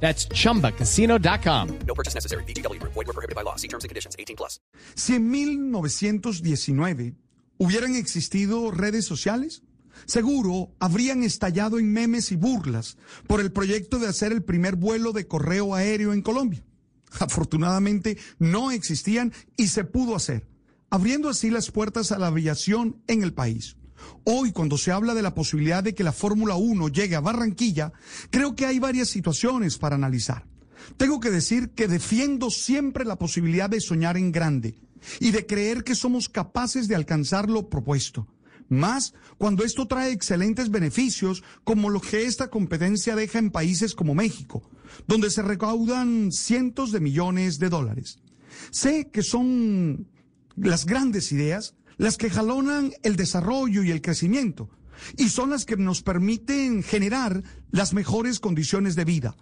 That's chumbacasino.com. No purchase necessary. BGW. Void were prohibited by law. See terms and conditions. 18 plus. Si en 1919 hubieran existido redes sociales, seguro habrían estallado en memes y burlas por el proyecto de hacer el primer vuelo de correo aéreo en Colombia. Afortunadamente no existían y se pudo hacer, abriendo así las puertas a la aviación en el país. Hoy, cuando se habla de la posibilidad de que la Fórmula 1 llegue a Barranquilla, creo que hay varias situaciones para analizar. Tengo que decir que defiendo siempre la posibilidad de soñar en grande y de creer que somos capaces de alcanzar lo propuesto. Más cuando esto trae excelentes beneficios como lo que esta competencia deja en países como México, donde se recaudan cientos de millones de dólares. Sé que son las grandes ideas las que jalonan el desarrollo y el crecimiento, y son las que nos permiten generar las mejores condiciones de vida.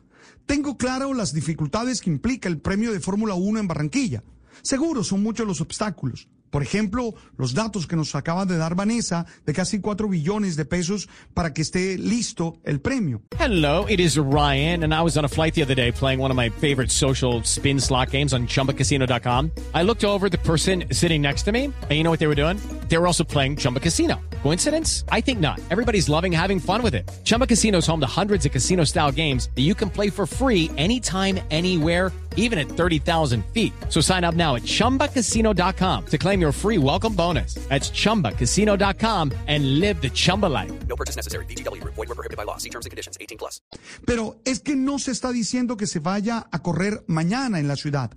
Tengo claro las dificultades que implica el premio de Fórmula 1 en Barranquilla. Seguro son muchos los obstáculos. Por ejemplo, los datos que nos acaba de dar Vanessa de casi 4 billones de pesos para que esté listo el premio. Hello, it is Ryan, and I was on a flight the other day playing one of my favorite social spin slot games on chumbacasino.com. I looked over the person sitting next to me, and you know what they were doing? They were also playing Chumba Casino. Coincidence? I think not. Everybody's loving having fun with it. Chumba Casino is home to hundreds of casino style games that you can play for free anytime, anywhere even at 30,000 feet. So sign up now at ChumbaCasino.com to claim your free welcome bonus. That's ChumbaCasino.com and live the Chumba life. No purchase necessary. BGW. Void were prohibited by law. See terms and conditions. 18 plus. Pero es que no se está diciendo que se vaya a correr mañana en la ciudad,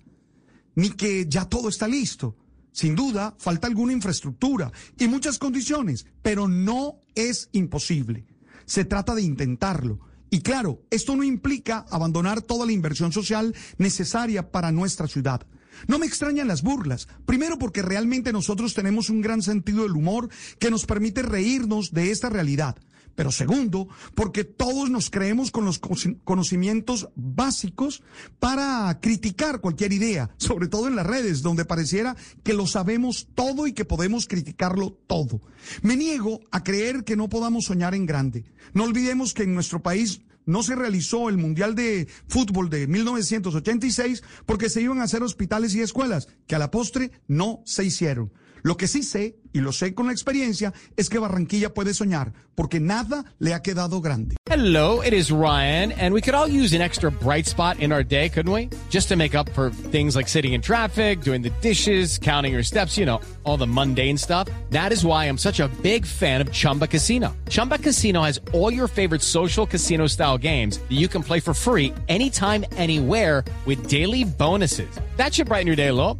ni que ya todo está listo. Sin duda, falta alguna infraestructura y muchas condiciones, pero no es imposible. Se trata de intentarlo. Y claro, esto no implica abandonar toda la inversión social necesaria para nuestra ciudad. No me extrañan las burlas, primero porque realmente nosotros tenemos un gran sentido del humor que nos permite reírnos de esta realidad. Pero segundo, porque todos nos creemos con los conocimientos básicos para criticar cualquier idea, sobre todo en las redes, donde pareciera que lo sabemos todo y que podemos criticarlo todo. Me niego a creer que no podamos soñar en grande. No olvidemos que en nuestro país no se realizó el Mundial de Fútbol de 1986 porque se iban a hacer hospitales y escuelas, que a la postre no se hicieron. Lo que sí sé, y lo sé con la experiencia, es que Barranquilla puede soñar, porque nada le ha quedado grande. Hello, it is Ryan, and we could all use an extra bright spot in our day, couldn't we? Just to make up for things like sitting in traffic, doing the dishes, counting your steps, you know, all the mundane stuff. That is why I'm such a big fan of Chumba Casino. Chumba Casino has all your favorite social casino style games that you can play for free anytime, anywhere with daily bonuses. That should brighten your day a little.